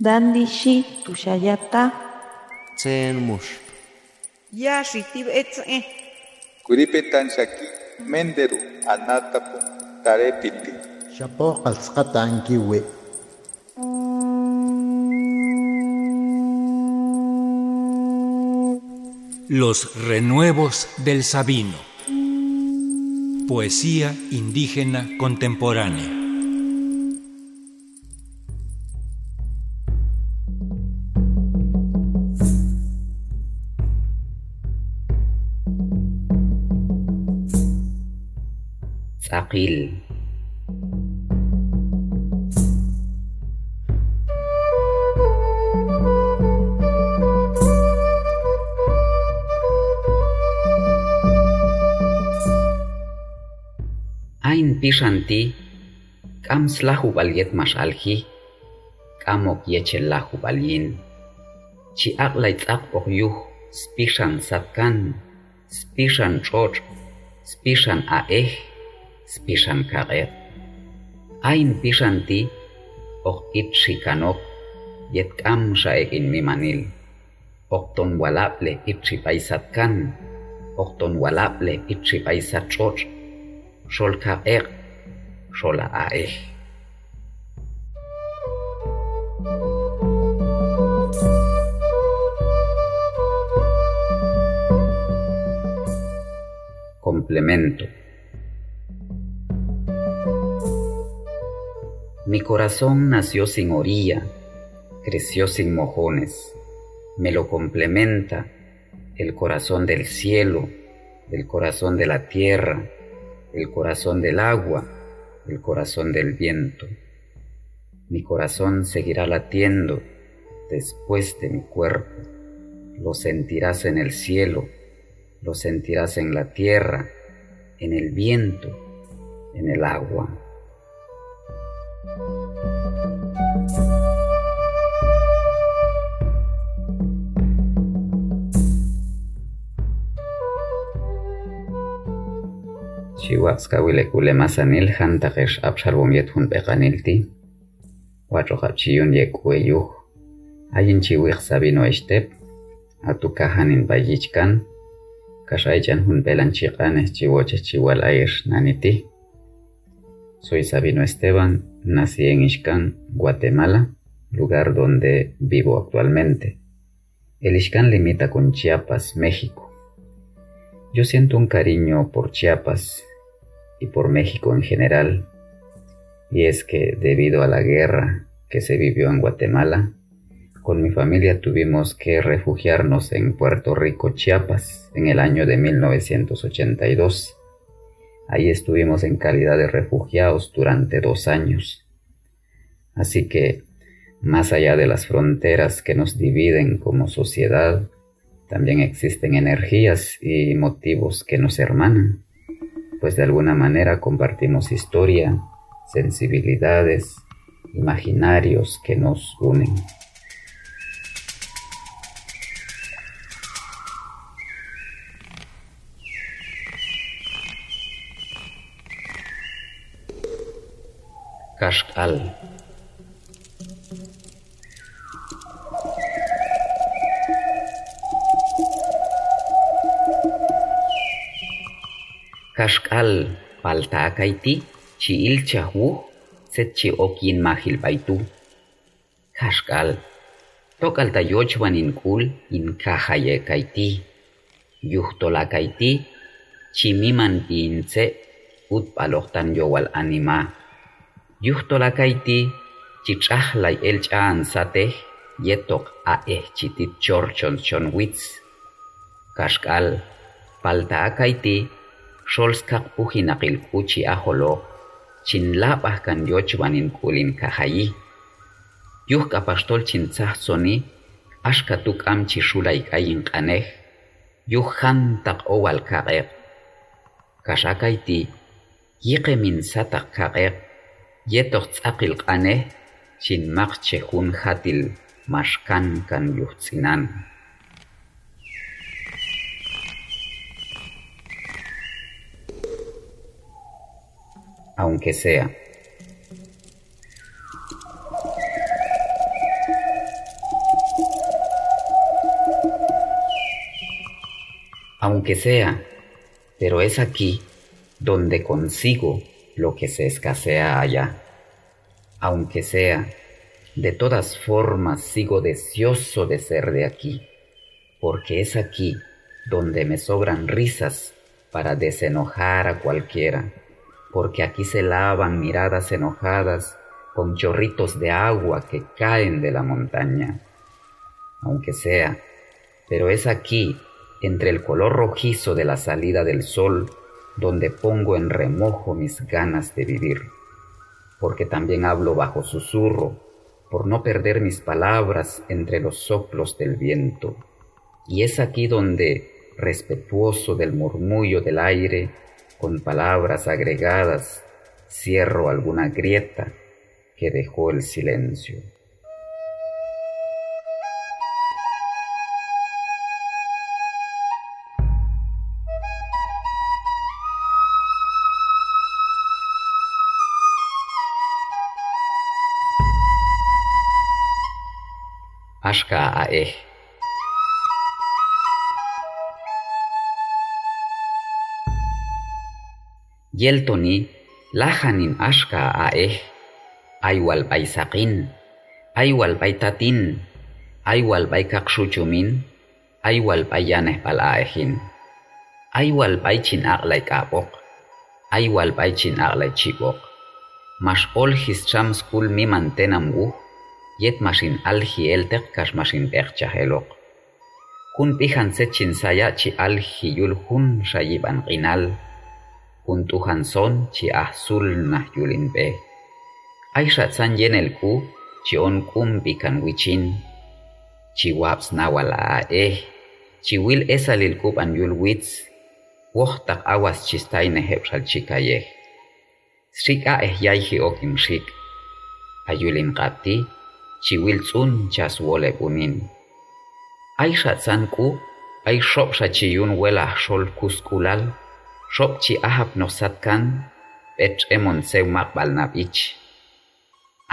Dandishi tushayata. Tsen mush. Yashi tibetze. Kuripetan shaki menderu anatapu tarepiti. Shapo qalsqata ankiwi. Los renuevos del Sabino. Poesía indígena contemporánea. mustaqil. Ain pishanti kam slahu baliet mashalhi kamok ya yechellahu balien Chi aklait ak ohyuh spishan satkan spishan chot spishan aeh spishan karet. Ain pishanti, ok it shikanok, yet kam shaekin mimanil. Okton walaple it shipaisatkan, okton walaple it shipaisat choch, shol kaer, shola aeh. Complemento. Mi corazón nació sin orilla, creció sin mojones. Me lo complementa el corazón del cielo, el corazón de la tierra, el corazón del agua, el corazón del viento. Mi corazón seguirá latiendo después de mi cuerpo. Lo sentirás en el cielo, lo sentirás en la tierra, en el viento, en el agua. Chihuahua kule masanil hantakesh abshalbom yethun peqanilti. Wachoqapchiyun yekueyuj. Ayin sabino eshtep. Atukahanin bayichkan. Kashaychan hun pelan chiqanes chiwoche chiwal naniti. Soy Sabino Esteban, nací en Ixcán, Guatemala, lugar donde vivo actualmente. El Ixcán limita con Chiapas, México. Yo siento un cariño por Chiapas y por México en general, y es que debido a la guerra que se vivió en Guatemala, con mi familia tuvimos que refugiarnos en Puerto Rico, Chiapas, en el año de 1982. Ahí estuvimos en calidad de refugiados durante dos años. Así que, más allá de las fronteras que nos dividen como sociedad, también existen energías y motivos que nos hermanan, pues de alguna manera compartimos historia, sensibilidades, imaginarios que nos unen. Kashkal. kashk'al paltakayti in wuj setche okinmajilpaytu. Kashk'al tokaltayochwan inkul inkajayekayti. miman chimimanti intse utpalojtan yowal anima. Yuhtolakayti chich'ajlay elch'aansatej chorchon a'ejchitit chorchonchonwitz. Kashk'al paltakayti Scholskak puhinakil kuchi aholo, chinlapah kan yochwanin kulin kahayi. Yuh kapastol chintzahsoni, ashkatuk amchi shulaik ayin kaneh, yuh hantak owal kaer. Kashakaiti, yike min satak kaer, yetoh tzakil kaneh, chinmakche hun hatil mashkan kan yuhtzinan. aunque sea. Aunque sea, pero es aquí donde consigo lo que se escasea allá. Aunque sea, de todas formas sigo deseoso de ser de aquí, porque es aquí donde me sobran risas para desenojar a cualquiera porque aquí se lavan miradas enojadas con chorritos de agua que caen de la montaña. Aunque sea, pero es aquí, entre el color rojizo de la salida del sol, donde pongo en remojo mis ganas de vivir, porque también hablo bajo susurro, por no perder mis palabras entre los soplos del viento. Y es aquí donde, respetuoso del murmullo del aire, con palabras agregadas, cierro alguna grieta que dejó el silencio. yeltoni lahanin ashka aeh. Aywal baisaqin aywal baitatin aywal paikaqshuchumin aywal payaneh palaehin aywal paichin aqlay kapoq aywal paichin aqlay chipoq hischam skul mi mantenam wuj yet mashin alji elteq kax mashin peqchaj kun pijan sechin saya chi alji yul jun xayib juntuhan son chi ahsul nah yulin be. Ay ratsan yen el ku chi on kumpi kan wichin. Chi waps na eh. Chi wil esalil kub an yul wits. Wohtak awas chistay neheb ral chikayeh. Srik a eh yaihi okin srik. Ayulin qati chi wil tsun chas wole bunin. Ay ratsan ku ay shop sa chi yun wela shol kuskulal. Xop chi ahap nosatkan, pech emon sew maqbal nabich.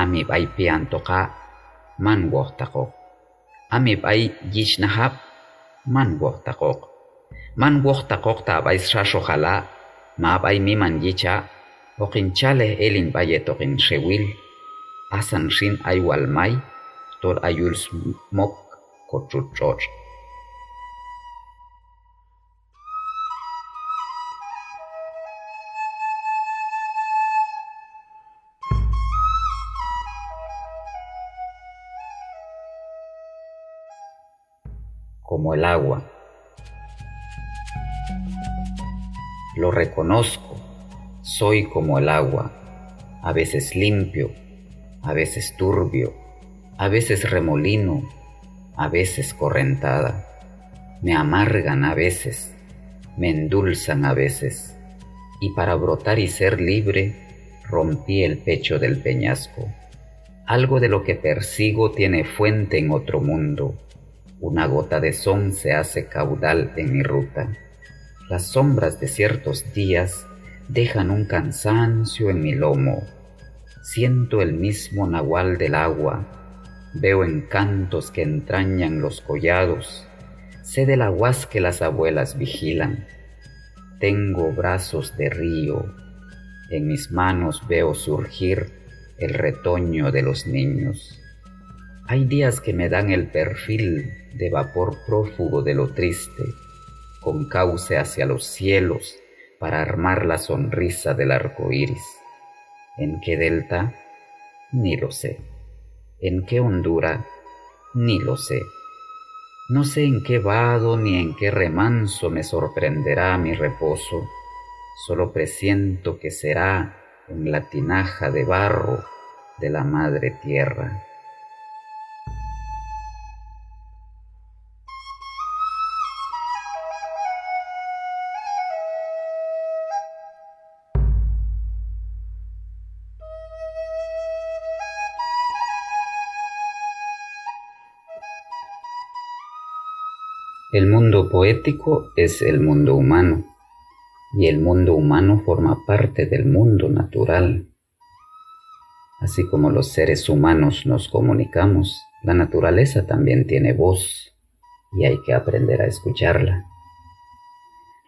Ami bay pian toqa, man wohtaqoq. Ami bay yish nahap, man wohtaqoq. Man wohtaqoq ta bay xaxojala, ma bay miman yicha, oqinchale elin bayetoqin xewil, asan rin may tor ayul smok kochuchoch. Como el agua. Lo reconozco, soy como el agua, a veces limpio, a veces turbio, a veces remolino, a veces correntada. Me amargan a veces, me endulzan a veces, y para brotar y ser libre, rompí el pecho del peñasco. Algo de lo que persigo tiene fuente en otro mundo. Una gota de son se hace caudal en mi ruta. Las sombras de ciertos días dejan un cansancio en mi lomo Siento el mismo nahual del agua, veo encantos que entrañan los collados, sé del aguas que las abuelas vigilan. Tengo brazos de río, en mis manos veo surgir el retoño de los niños. Hay días que me dan el perfil de vapor prófugo de lo triste, con cauce hacia los cielos para armar la sonrisa del arco iris. ¿En qué delta? Ni lo sé. ¿En qué hondura? Ni lo sé. No sé en qué vado ni en qué remanso me sorprenderá mi reposo, solo presiento que será en la tinaja de barro de la madre tierra. El mundo poético es el mundo humano y el mundo humano forma parte del mundo natural. Así como los seres humanos nos comunicamos, la naturaleza también tiene voz y hay que aprender a escucharla.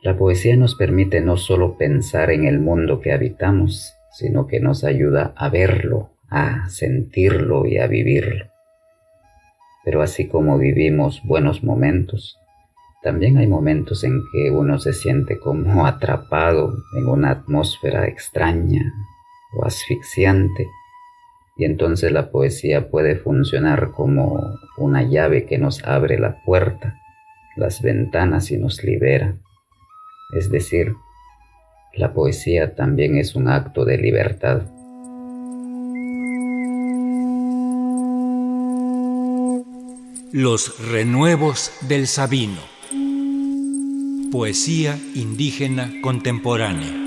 La poesía nos permite no solo pensar en el mundo que habitamos, sino que nos ayuda a verlo, a sentirlo y a vivirlo. Pero así como vivimos buenos momentos, también hay momentos en que uno se siente como atrapado en una atmósfera extraña o asfixiante, y entonces la poesía puede funcionar como una llave que nos abre la puerta, las ventanas y nos libera. Es decir, la poesía también es un acto de libertad. Los renuevos del Sabino. Poesía indígena contemporánea.